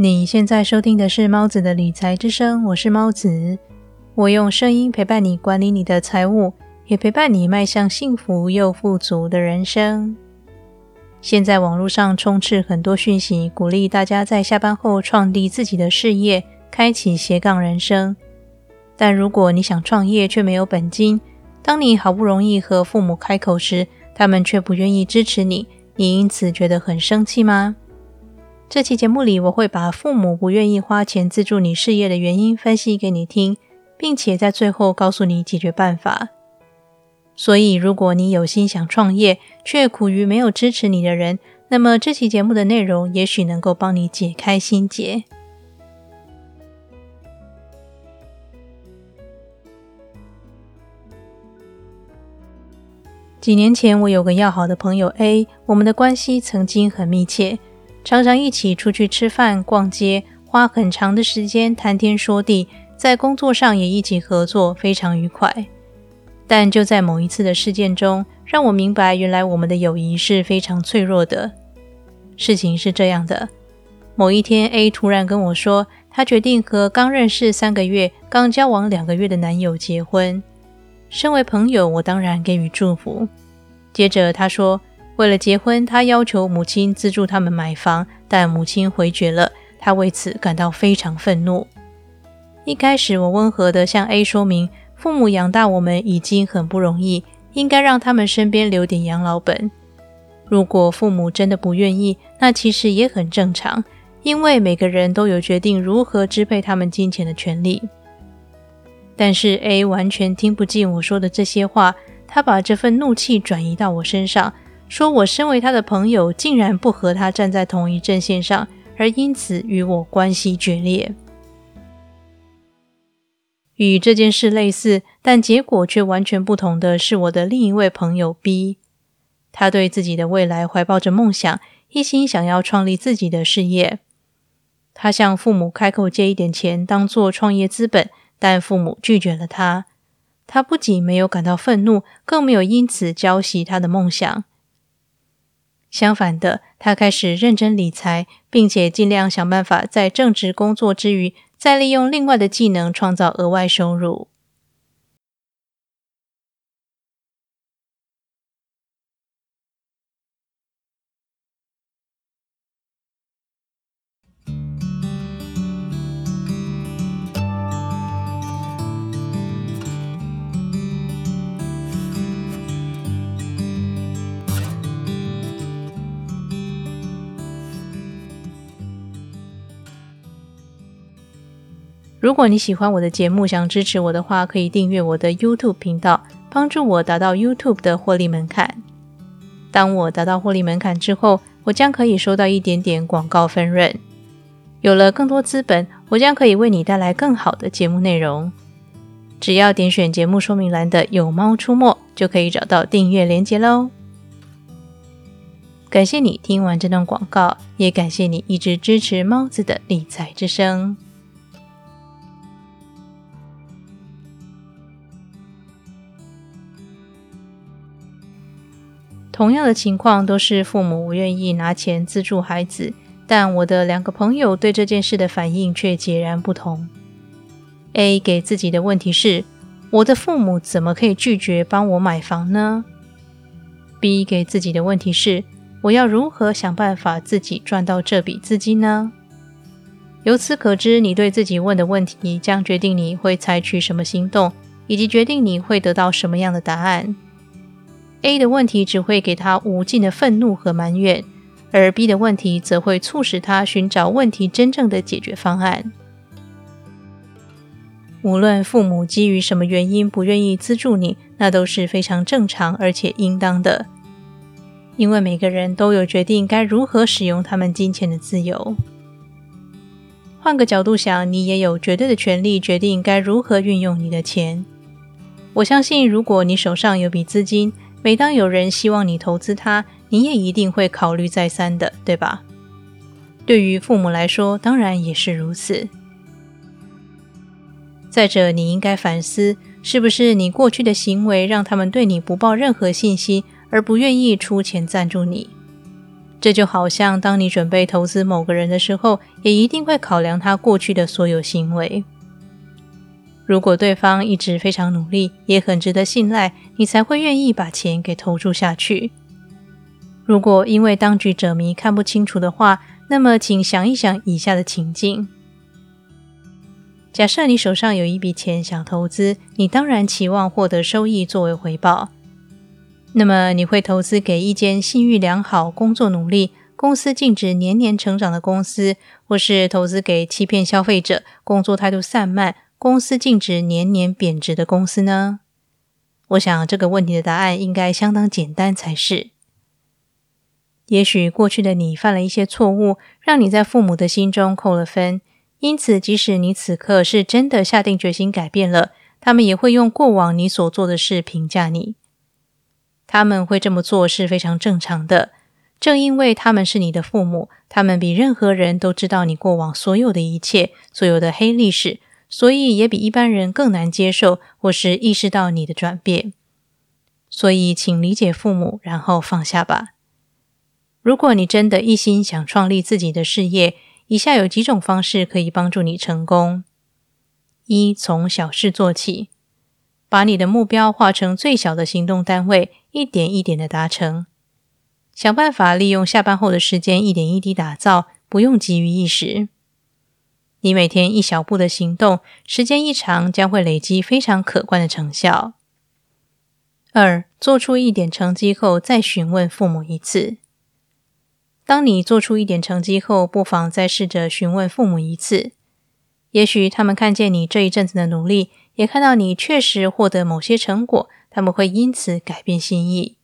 你现在收听的是猫子的理财之声，我是猫子，我用声音陪伴你管理你的财务，也陪伴你迈向幸福又富足的人生。现在网络上充斥很多讯息，鼓励大家在下班后创立自己的事业，开启斜杠人生。但如果你想创业却没有本金，当你好不容易和父母开口时，他们却不愿意支持你，你因此觉得很生气吗？这期节目里，我会把父母不愿意花钱资助你事业的原因分析给你听，并且在最后告诉你解决办法。所以，如果你有心想创业，却苦于没有支持你的人，那么这期节目的内容也许能够帮你解开心结。几年前，我有个要好的朋友 A，我们的关系曾经很密切。常常一起出去吃饭、逛街，花很长的时间谈天说地，在工作上也一起合作，非常愉快。但就在某一次的事件中，让我明白，原来我们的友谊是非常脆弱的。事情是这样的：某一天，A 突然跟我说，他决定和刚认识三个月、刚交往两个月的男友结婚。身为朋友，我当然给予祝福。接着他说。为了结婚，他要求母亲资助他们买房，但母亲回绝了。他为此感到非常愤怒。一开始，我温和地向 A 说明，父母养大我们已经很不容易，应该让他们身边留点养老本。如果父母真的不愿意，那其实也很正常，因为每个人都有决定如何支配他们金钱的权利。但是 A 完全听不进我说的这些话，他把这份怒气转移到我身上。说我身为他的朋友，竟然不和他站在同一阵线上，而因此与我关系决裂。与这件事类似，但结果却完全不同的是，我的另一位朋友 B，他对自己的未来怀抱着梦想，一心想要创立自己的事业。他向父母开口借一点钱当做创业资本，但父母拒绝了他。他不仅没有感到愤怒，更没有因此浇熄他的梦想。相反的，他开始认真理财，并且尽量想办法在正职工作之余，再利用另外的技能创造额外收入。如果你喜欢我的节目，想支持我的话，可以订阅我的 YouTube 频道，帮助我达到 YouTube 的获利门槛。当我达到获利门槛之后，我将可以收到一点点广告分润。有了更多资本，我将可以为你带来更好的节目内容。只要点选节目说明栏的“有猫出没”，就可以找到订阅连接喽。感谢你听完这段广告，也感谢你一直支持猫子的理财之声。同样的情况都是父母不愿意拿钱资助孩子，但我的两个朋友对这件事的反应却截然不同。A 给自己的问题是：我的父母怎么可以拒绝帮我买房呢？B 给自己的问题是：我要如何想办法自己赚到这笔资金呢？由此可知，你对自己问的问题将决定你会采取什么行动，以及决定你会得到什么样的答案。A 的问题只会给他无尽的愤怒和埋怨，而 B 的问题则会促使他寻找问题真正的解决方案。无论父母基于什么原因不愿意资助你，那都是非常正常而且应当的，因为每个人都有决定该如何使用他们金钱的自由。换个角度想，你也有绝对的权利决定该如何运用你的钱。我相信，如果你手上有笔资金，每当有人希望你投资他，你也一定会考虑再三的，对吧？对于父母来说，当然也是如此。再者，你应该反思，是不是你过去的行为让他们对你不抱任何信心，而不愿意出钱赞助你？这就好像当你准备投资某个人的时候，也一定会考量他过去的所有行为。如果对方一直非常努力，也很值得信赖，你才会愿意把钱给投注下去。如果因为当局者迷看不清楚的话，那么请想一想以下的情境：假设你手上有一笔钱想投资，你当然期望获得收益作为回报。那么你会投资给一间信誉良好、工作努力、公司净值年年成长的公司，或是投资给欺骗消费者、工作态度散漫、公司净值年年贬值的公司呢？我想这个问题的答案应该相当简单才是。也许过去的你犯了一些错误，让你在父母的心中扣了分，因此即使你此刻是真的下定决心改变了，他们也会用过往你所做的事评价你。他们会这么做是非常正常的，正因为他们是你的父母，他们比任何人都知道你过往所有的一切，所有的黑历史，所以也比一般人更难接受或是意识到你的转变。所以，请理解父母，然后放下吧。如果你真的一心想创立自己的事业，以下有几种方式可以帮助你成功：一、从小事做起。把你的目标化成最小的行动单位，一点一点的达成。想办法利用下班后的时间，一点一滴打造，不用急于一时。你每天一小步的行动，时间一长，将会累积非常可观的成效。二，做出一点成绩后，再询问父母一次。当你做出一点成绩后，不妨再试着询问父母一次。也许他们看见你这一阵子的努力。也看到你确实获得某些成果，他们会因此改变心意。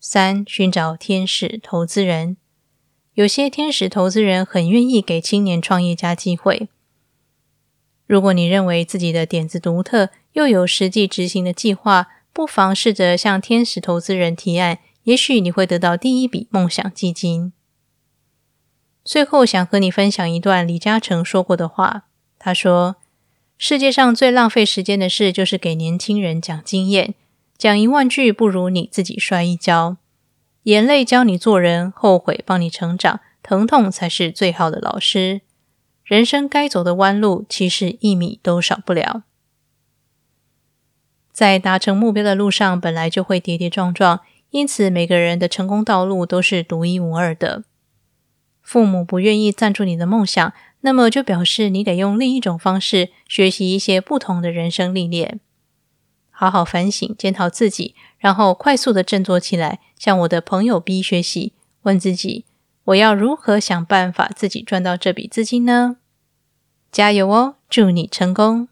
三、寻找天使投资人，有些天使投资人很愿意给青年创业家机会。如果你认为自己的点子独特，又有实际执行的计划，不妨试着向天使投资人提案，也许你会得到第一笔梦想基金。最后，想和你分享一段李嘉诚说过的话，他说。世界上最浪费时间的事，就是给年轻人讲经验。讲一万句，不如你自己摔一跤。眼泪教你做人，后悔帮你成长，疼痛才是最好的老师。人生该走的弯路，其实一米都少不了。在达成目标的路上，本来就会跌跌撞撞，因此每个人的成功道路都是独一无二的。父母不愿意赞助你的梦想。那么就表示你得用另一种方式学习一些不同的人生历练，好好反省检讨自己，然后快速的振作起来，向我的朋友 B 学习，问自己：我要如何想办法自己赚到这笔资金呢？加油哦，祝你成功！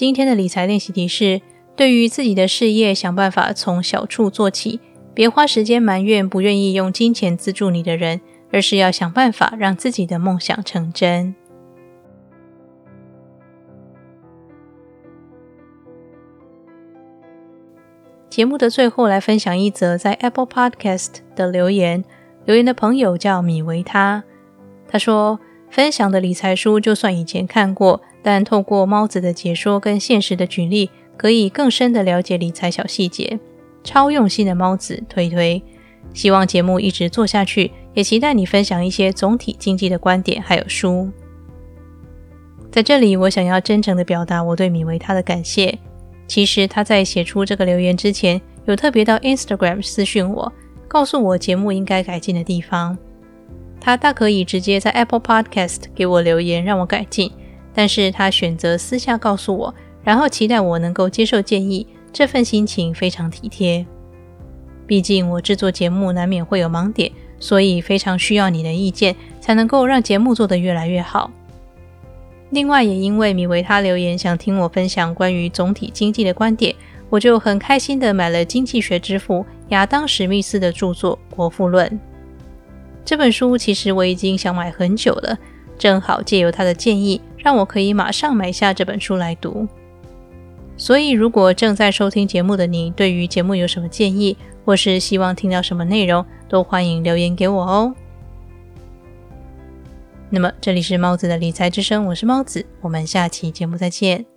今天的理财练习题是：对于自己的事业，想办法从小处做起，别花时间埋怨不愿意用金钱资助你的人，而是要想办法让自己的梦想成真。节目的最后，来分享一则在 Apple Podcast 的留言。留言的朋友叫米维他，他说：“分享的理财书，就算以前看过。”但透过猫子的解说跟现实的举例，可以更深的了解理财小细节。超用心的猫子推推，希望节目一直做下去，也期待你分享一些总体经济的观点还有书。在这里，我想要真诚的表达我对米维他的感谢。其实他在写出这个留言之前，有特别到 Instagram 私讯我，告诉我节目应该改进的地方。他大可以直接在 Apple Podcast 给我留言，让我改进。但是他选择私下告诉我，然后期待我能够接受建议，这份心情非常体贴。毕竟我制作节目难免会有盲点，所以非常需要你的意见，才能够让节目做得越来越好。另外，也因为米维他留言想听我分享关于总体经济的观点，我就很开心的买了经济学之父亚当史密斯的著作《国富论》这本书。其实我已经想买很久了。正好借由他的建议，让我可以马上买下这本书来读。所以，如果正在收听节目的你，对于节目有什么建议，或是希望听到什么内容，都欢迎留言给我哦。那么，这里是猫子的理财之声，我是猫子，我们下期节目再见。